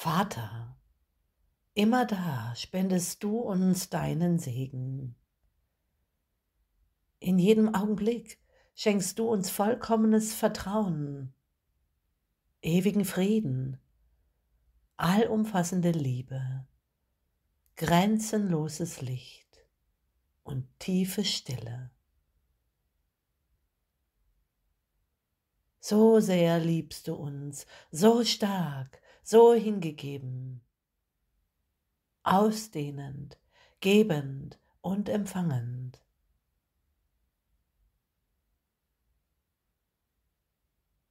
Vater, immer da spendest du uns deinen Segen. In jedem Augenblick schenkst du uns vollkommenes Vertrauen, ewigen Frieden, allumfassende Liebe, grenzenloses Licht und tiefe Stille. So sehr liebst du uns, so stark, so hingegeben, ausdehnend, gebend und empfangend.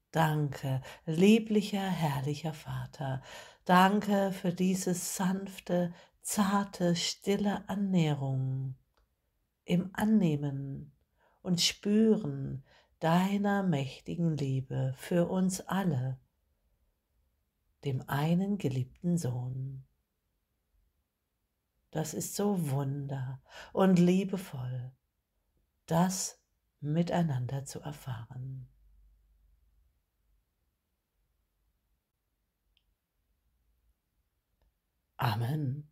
Danke, lieblicher, herrlicher Vater, danke für diese sanfte, zarte, stille Annäherung im Annehmen und Spüren deiner mächtigen Liebe für uns alle, dem einen geliebten Sohn. Das ist so wunder und liebevoll, das miteinander zu erfahren. Amen.